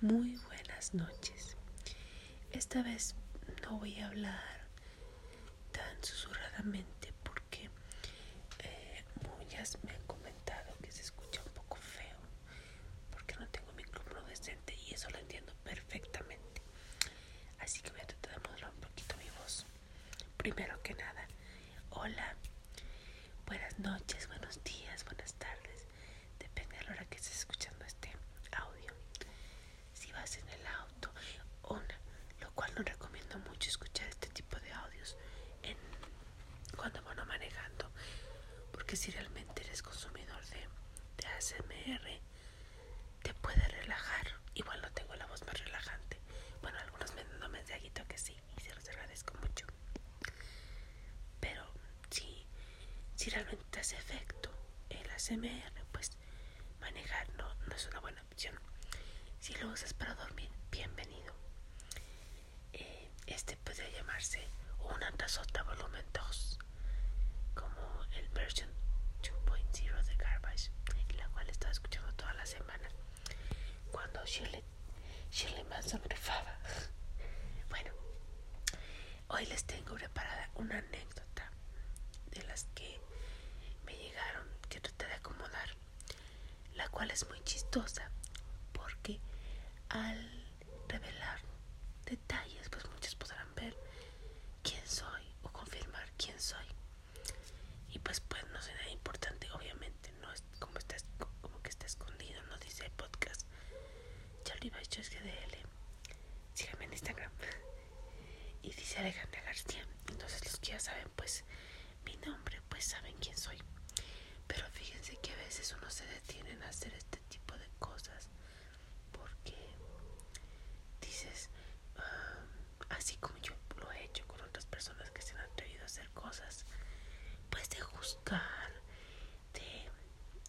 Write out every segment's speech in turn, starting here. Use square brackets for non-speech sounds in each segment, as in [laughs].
Muy buenas noches. Esta vez no voy a hablar tan susurradamente porque eh, muchas me han comentado que se escucha un poco feo porque no tengo micrófono decente y eso lo entiendo perfectamente. Así que voy a tratar de modular un poquito mi voz. Primero que nada, hola, buenas noches, buenos días, buenas tardes. Depende de la hora que estés escuchando este audio. Si vas en el auto, una, lo cual no recomiendo mucho escuchar este tipo de audios en, cuando van manejando, porque si realmente eres consumidor de, de ASMR, te puede relajar. Igual no tengo la voz más relajante. Bueno, algunos me dan mensajito que sí, y se los agradezco mucho. Pero si, si realmente te hace efecto el ASMR, pues manejar no, no es una buena opción. Si lo usas para dormir, bienvenido. Eh, este puede llamarse una tazota volumen 2, como el version 2.0 de Garbage, la cual estaba escuchando toda la semana cuando Shirley, Shirley Manson grifaba. [laughs] Bueno, hoy les tengo preparada una anécdota de las que me llegaron que traté de acomodar, la cual es muy chistosa porque al revelar detalles, pues muchos podrán ver quién soy o confirmar quién soy. Y pues pues no será importante, obviamente, no es como está como que está escondido, no dice podcast. Charlie Bacho es GDL. Síganme en Instagram. Y dice Alejandra García. Entonces los que ya saben pues mi nombre, pues saben quién soy. Fíjense que a veces uno se detiene en hacer este tipo de cosas porque dices, ah, así como yo lo he hecho con otras personas que se han atrevido a hacer cosas, pues de juzgar, de,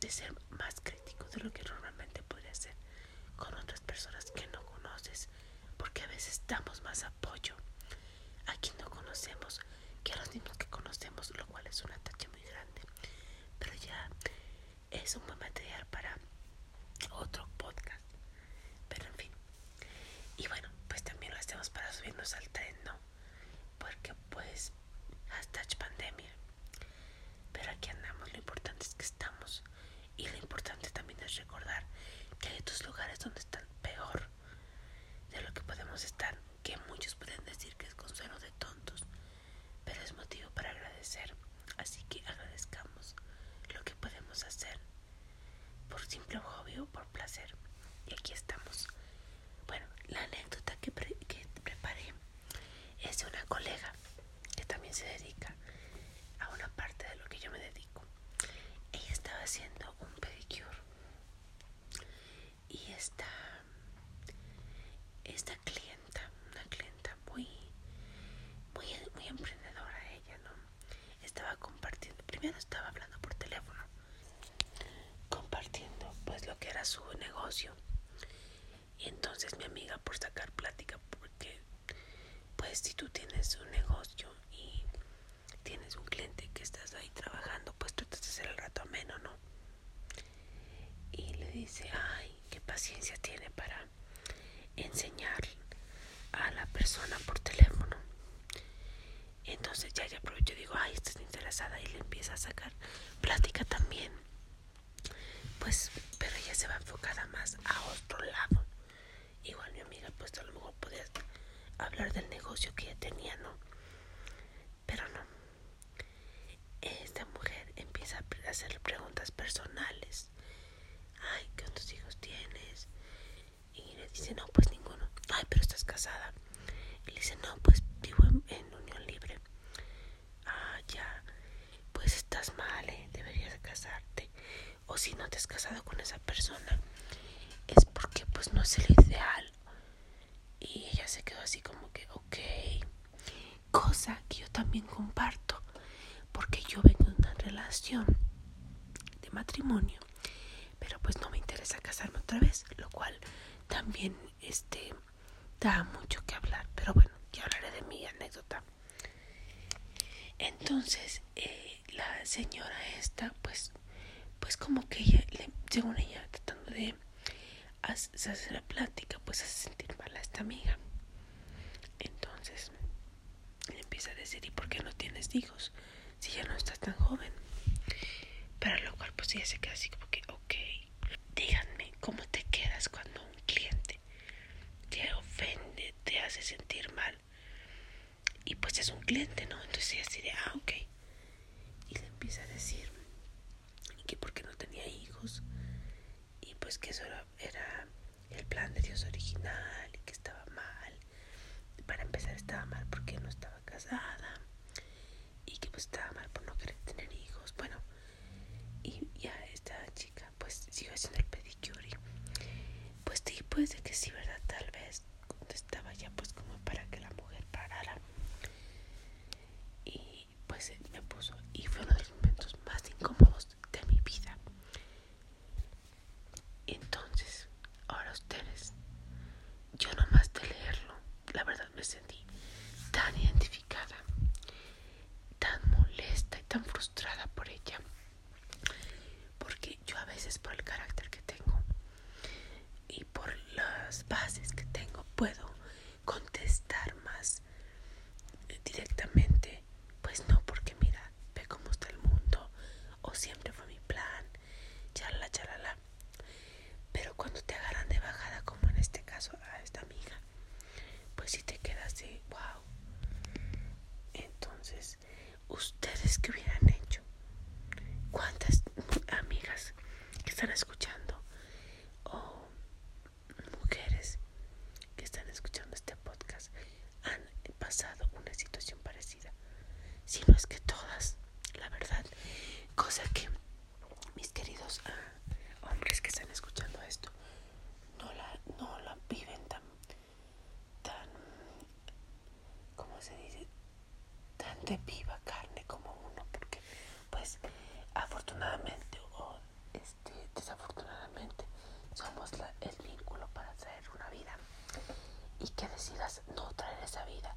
de ser más crítico de lo que normalmente podría ser con otras personas que no conoces, porque a veces damos más apoyo a quien no conocemos que a los mismos que conocemos, lo cual es una tacha muy grande. Pero ya es un buen material para otro podcast. Pero en fin. Y bueno, pues también lo hacemos para subirnos al tren, ¿no? Porque pues hashtag pandemia. Pero aquí andamos, lo importante es que estamos. Y lo importante también es recordar que hay otros lugares donde están peor de lo que podemos estar, que muchos pueden decir que es consuelo de tontos, pero es motivo para agradecer. Así que agradezcamos lo que podemos hacer por simple hobby o por placer. Y aquí estamos. Bueno, la anécdota que, pre que preparé es de una colega que también se dedica a una parte de lo que yo me dedico. Ella estaba haciendo un pedicure y esta esta clienta, una clienta muy muy muy emprendedora ella, ¿no? Estaba compartiendo, primero estaba hablando por teléfono, compartiendo pues lo que era su negocio. Entonces mi amiga por sacar plática porque pues si tú tienes un negocio y tienes un cliente que estás ahí trabajando, pues tratas de hacer el rato ameno, ¿no? Y le dice, ay, qué paciencia tiene para enseñar a la persona por teléfono. Entonces ya ya aprovecho y digo, ay, estás interesada y le empieza a sacar plática también. Pues, pero ella se va enfocada más a otro lado. Igual mi amiga, pues a lo mejor podía hablar del negocio que ella tenía, ¿no? Pero no. Esta mujer empieza a hacerle preguntas personales. Ay, ¿cuántos hijos tienes? Y le dice, no, pues ninguno. Ay, pero estás casada. Y le dice, no, pues vivo en, en unión libre. Ah, ya. Pues estás mal, ¿eh? Deberías casarte. O si no te has casado con esa persona, es porque pues no es el ideal. Y ella se quedó así como que, ok. Cosa que yo también comparto. Porque yo vengo de una relación de matrimonio. Pero pues no me interesa casarme otra vez. Lo cual también este da mucho que hablar. Pero bueno, ya hablaré de mi anécdota. Entonces, eh, la señora esta, pues, pues como que ella, le, según ella, tratando de se hace la plática, pues hace sentir mal a esta amiga. Entonces le a decir, ¿y por qué no tienes hijos? Si ya no estás tan joven. Para lo cual pues ella se queda así como que, ok, díganme, ¿cómo te quedas cuando un cliente te ofende, te hace sentir mal? Y pues es un cliente, ¿no? Entonces ella así de, ah, ok. Y le empieza a decir que porque no tenía hijos y pues que eso era, era el plan de Dios original y que estaba mal. Para empezar estaba mal porque no estaba casada y que pues estaba mal por no querer tener hijos. Bueno, y ya esta chica pues siguió haciendo el pedicure y pues sí, puede que sí, ¿verdad? Tal vez estaba ya pues como para que la mujer parara. Y pues me puso y fue uno de los momentos más incómodos de mi vida. Entonces, ahora ustedes, yo nomás de leerlo, la verdad me sentí tan identificada, tan molesta y tan frustrada por ella. Porque yo a veces por el carácter que tengo y por las bases que tengo puedo contestar más directamente. Pues no, porque mira, ve cómo está el mundo o siempre fue mi plan, chalala, chalala. Pero cuando te agarran de bajada, como en este caso a esta amiga, pues si te quedas de wow. Entonces, ¿ustedes qué hubieran hecho? ¿Cuántas amigas que están escuchando o mujeres que están escuchando este podcast han pasado una situación parecida? Si no es que todas, la verdad, cosa que mis queridos ah, hombres que están escuchando esto no la, no la viven tan, tan, ¿cómo se dice? Tan de viva carne como uno, porque pues afortunadamente o este, desafortunadamente somos el vínculo para traer una vida y que decidas no traer esa vida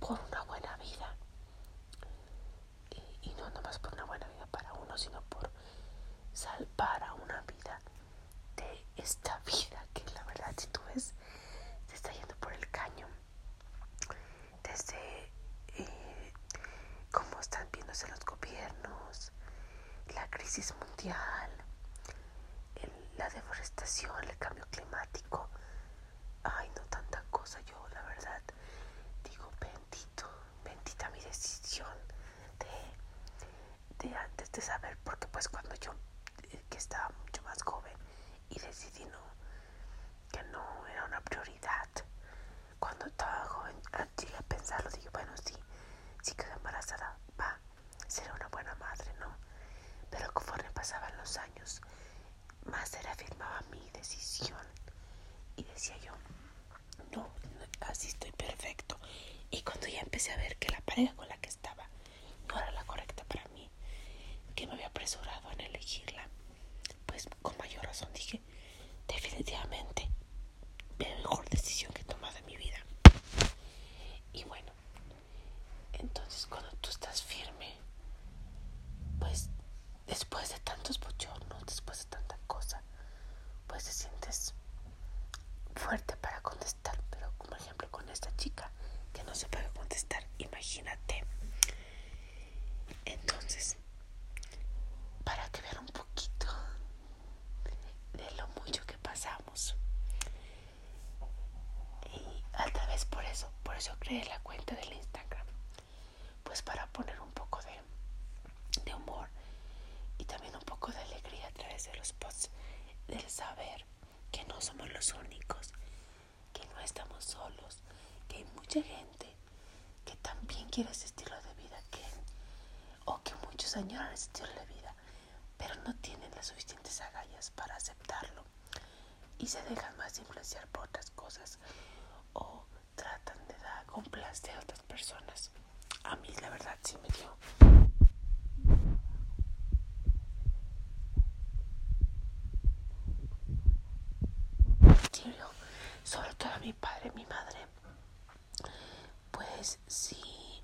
por una buena vida y, y no nomás por una buena vida para uno, sino por salvar a una vida de esta vida que la verdad si tú ves se está yendo por el caño. Desde eh, cómo están viéndose los gobiernos la crisis mundial la deforestación el cambio climático. Ay no tanta cosa. Yo la verdad digo bendito bendita mi decisión de, de antes de saber porque pues cuando yo que estaba mucho más joven y decidí no que no era una prioridad. Cuando estaba joven ah, llegué a pensarlo dije bueno sí si quedo embarazada va será una buena madre no pero conforme pasaban los años más se reafirmaba mi decisión y decía yo no, así estoy perfecto y cuando ya empecé a ver que la pareja con la que estaba no era la correcta para mí que me había apresurado en elegirla pues con mayor razón dije definitivamente la mejor decisión que he tomado en mi vida y bueno entonces cuando tú estás firme pues después de tantos bochornos después de tanta cosa pues te sientes fuerte para contestar pero como ejemplo con esta chica que no se puede contestar imagínate entonces para que vean un poquito de lo mucho que pasamos y a través por eso por eso creé la cuenta del Instagram pues para poner un poco de, de humor y también un poco de alegría a través de los posts del saber que no únicos que no estamos solos que hay mucha gente que también quiere ese estilo de vida que o que muchos añoran ese estilo de vida pero no tienen las suficientes agallas para aceptarlo y se dejan más influenciar por otras cosas o tratan de dar complacer a otras personas. A mí la verdad sí me dio sobre todo a mi padre, mi madre, pues sí,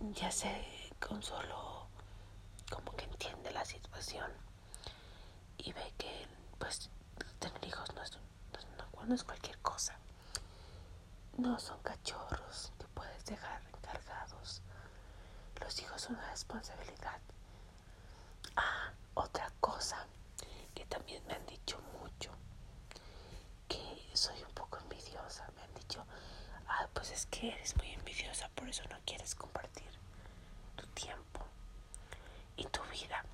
ya sé con solo como que entiende la situación y ve que pues tener hijos no es no es cualquier cosa. No son cachorros que puedes dejar encargados. Los hijos son una responsabilidad. Ah, otra cosa que también me han dicho mucho, soy un poco envidiosa. Me han dicho, ah, pues es que eres muy envidiosa, por eso no quieres compartir tu tiempo y tu vida.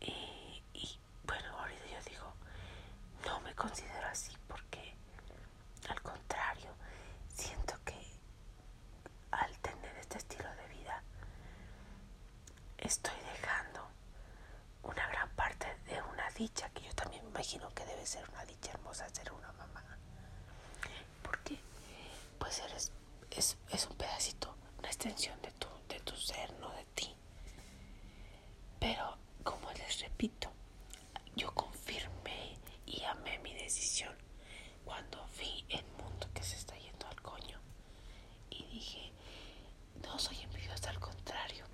Y, bueno, ahorita yo digo, no me considero así porque al contrario, siento que al tener este estilo de vida estoy dejando una gran parte de una dicha que yo también me imagino que debe ser una dicha hermosa ser una mamá. Porque pues eres es, es un pedacito, una extensión de tu, de tu ser, no de ti. Pero como les repito, yo confirmé y amé mi decisión cuando vi el mundo que se está yendo al coño. Y dije, no soy envidiosa, al contrario.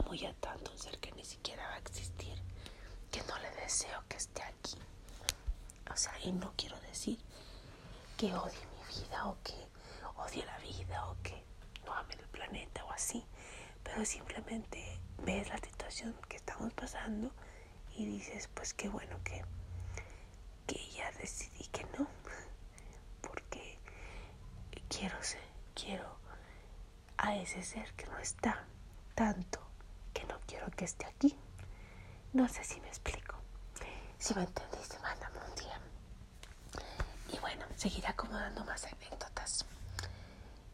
Amo ya tanto un ser que ni siquiera va a existir, que no le deseo que esté aquí. O sea, y no quiero decir que odie mi vida o que odie la vida o que no ame el planeta o así, pero simplemente ves la situación que estamos pasando y dices, pues qué bueno que, que ya decidí que no, [laughs] porque quiero ser, quiero a ese ser que no está tanto que no quiero que esté aquí. No sé si me explico. Si me entendiste, mándame un día. Y bueno, seguiré acomodando más anécdotas.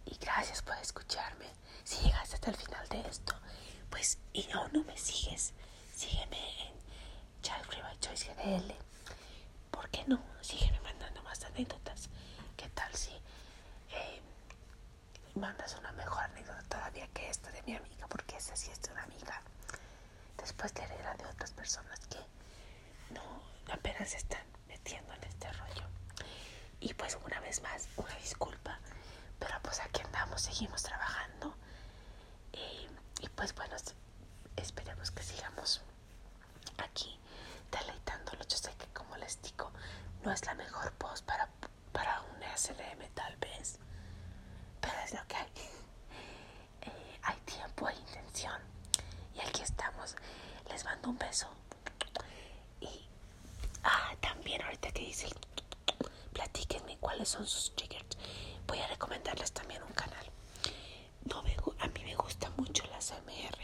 Y gracias por escucharme. Si llegaste hasta el final de esto, pues y aún no me sigues, sígueme en Child Free Choice GDL. ¿Por qué no? Sígueme mandando más anécdotas. ¿Qué tal si eh, mandas una mejor anécdota todavía que esta de mi amiga? Porque esa sí es de una amiga. Después leeré la de otras personas que no apenas están metiendo en este rollo. Y pues una vez más, una disculpa. Pero pues aquí andamos, seguimos trabajando. Y, y pues bueno, esperemos que sigamos aquí deleitándolos. Yo sé que como les digo, es la mejor voz para, para un SLM tal vez. Pero es lo que hay. [laughs] Eh, hay tiempo, hay intención. Y aquí estamos. Les mando un beso. Y ah, también ahorita que dice platíquenme cuáles son sus triggers. Voy a recomendarles también un canal. No me, a mí me gusta mucho la CMR,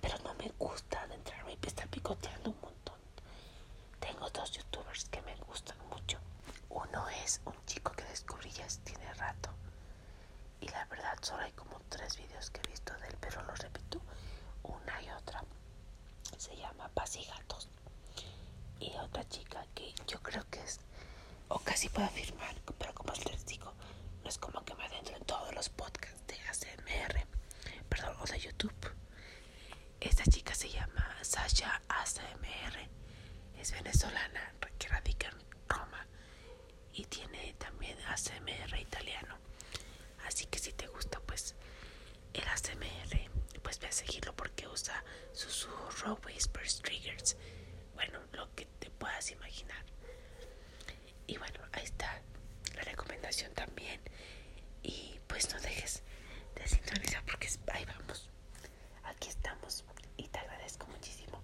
pero no me gusta adentrarme y estar picoteando un montón. Tengo dos youtubers que me gustan mucho. Uno es un chico que descubrí ya tiene rato. Y la verdad solo hay como tres videos que he visto de él, pero lo repito una y otra. Se llama Paz y Gatos. Y otra chica que yo creo que es, o casi puedo afirmar, pero como les digo, no es como que me adentro en todos los podcasts de ASMR, perdón, o de YouTube. Esta chica se llama Sasha ASMR, es venezolana que radica en Roma y tiene también ASMR italiano. Así que si te pues el ASMR, pues ve a seguirlo porque usa susurro, whispers, triggers, bueno, lo que te puedas imaginar. Y bueno, ahí está la recomendación también. Y pues no dejes de sintonizar porque ahí vamos. Aquí estamos y te agradezco muchísimo.